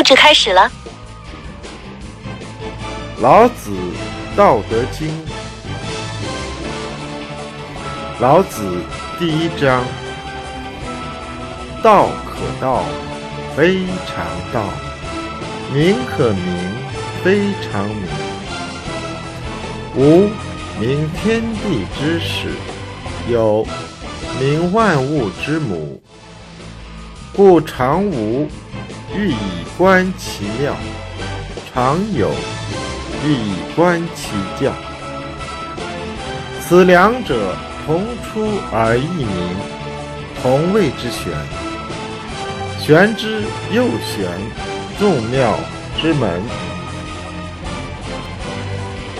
故事开始了。老子《道德经》，老子第一章：道可道，非常道；名可名，非常名。无名，天地之始；有名，万物之母。故常无，欲以观其妙；常有，欲以观其教。此两者，同出而异名，同谓之玄。玄之又玄，众妙之门。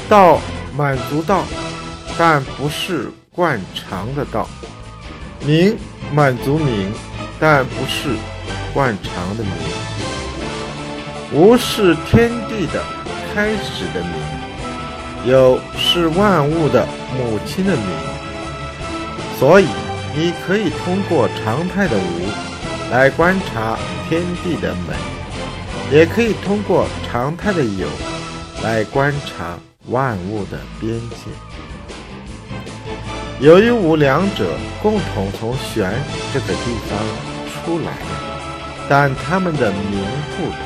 道满足道，但不是惯常的道；名满足名。但不是惯常的名，无是天地的开始的名，有是万物的母亲的名。所以，你可以通过常态的无来观察天地的美，也可以通过常态的有来观察万物的边界。由于无两者共同从玄这个地方。出来，但他们的名不同。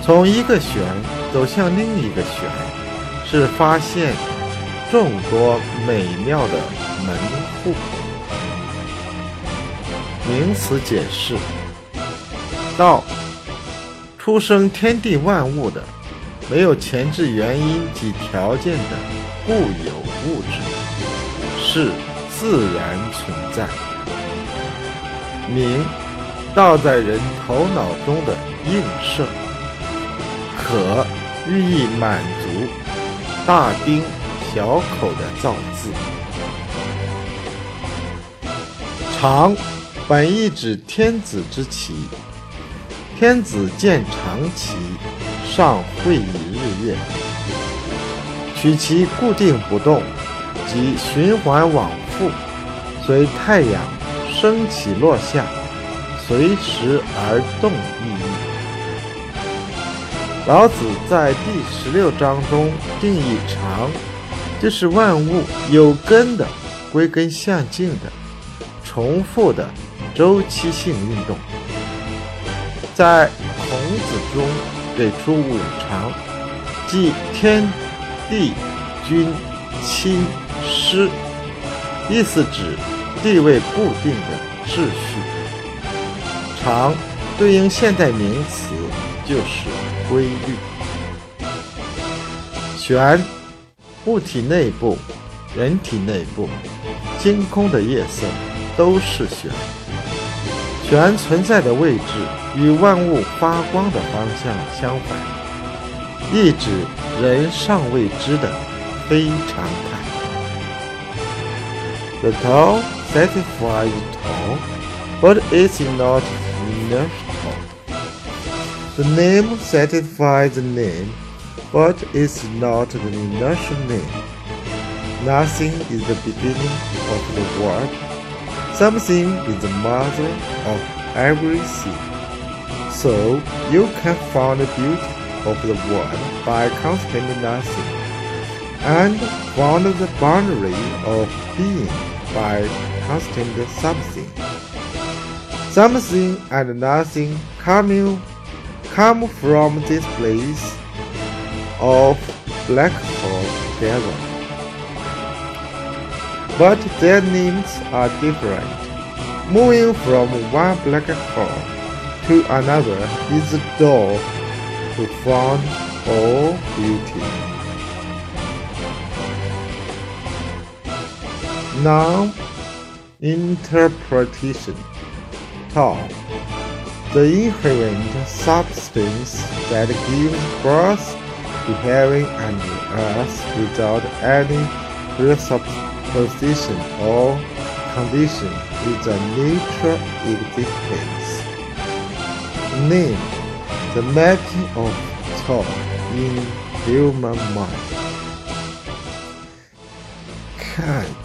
从一个玄走向另一个玄，是发现众多美妙的门户。名词解释：道，出生天地万物的，没有前置原因及条件的固有物质，是自然存在。名，道在人头脑中的映射，可寓意满足，大丁小口的造字。长，本意指天子之旗，天子见长旗，上会以日月，取其固定不动，即循环往复，随太阳。升起落下，随时而动意义。老子在第十六章中定义常，就是万物有根的、归根向尽的、重复的周期性运动。在孔子中给出五常，即天、地、君、亲、师，意思指。地位固定的秩序，常对应现代名词就是规律。玄，物体内部、人体内部、星空的夜色都是玄。玄存在的位置与万物发光的方向相反，意指人尚未知的非常态。The tall satisfies tall, but it's not The name satisfies the name, but is not the inertial name. Nothing is the beginning of the world. Something is the mother of everything. So you can find the beauty of the world by constant nothing, and find the boundary of being by constant something. Something and nothing coming come from this place of black hole together. But their names are different. Moving from one black hole to another is the door to find all beauty. Now, interpretation. Tao, the inherent substance that gives birth to heaven and earth without any presupposition or condition is the nature existence. Name, the mapping of Tao in human mind. Can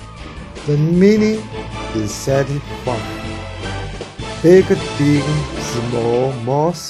the meaning is satisfied big things, small moss.